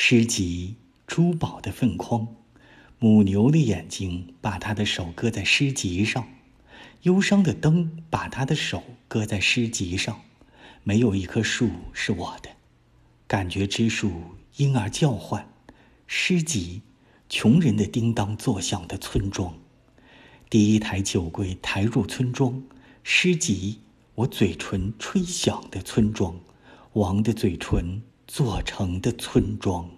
诗集珠宝的粪筐，母牛的眼睛把他的手搁在诗集上，忧伤的灯把他的手搁在诗集上。没有一棵树是我的，感觉之树婴儿叫唤，诗集，穷人的叮当作响的村庄，第一台酒柜抬入村庄，诗集，我嘴唇吹响的村庄，王的嘴唇。做成的村庄。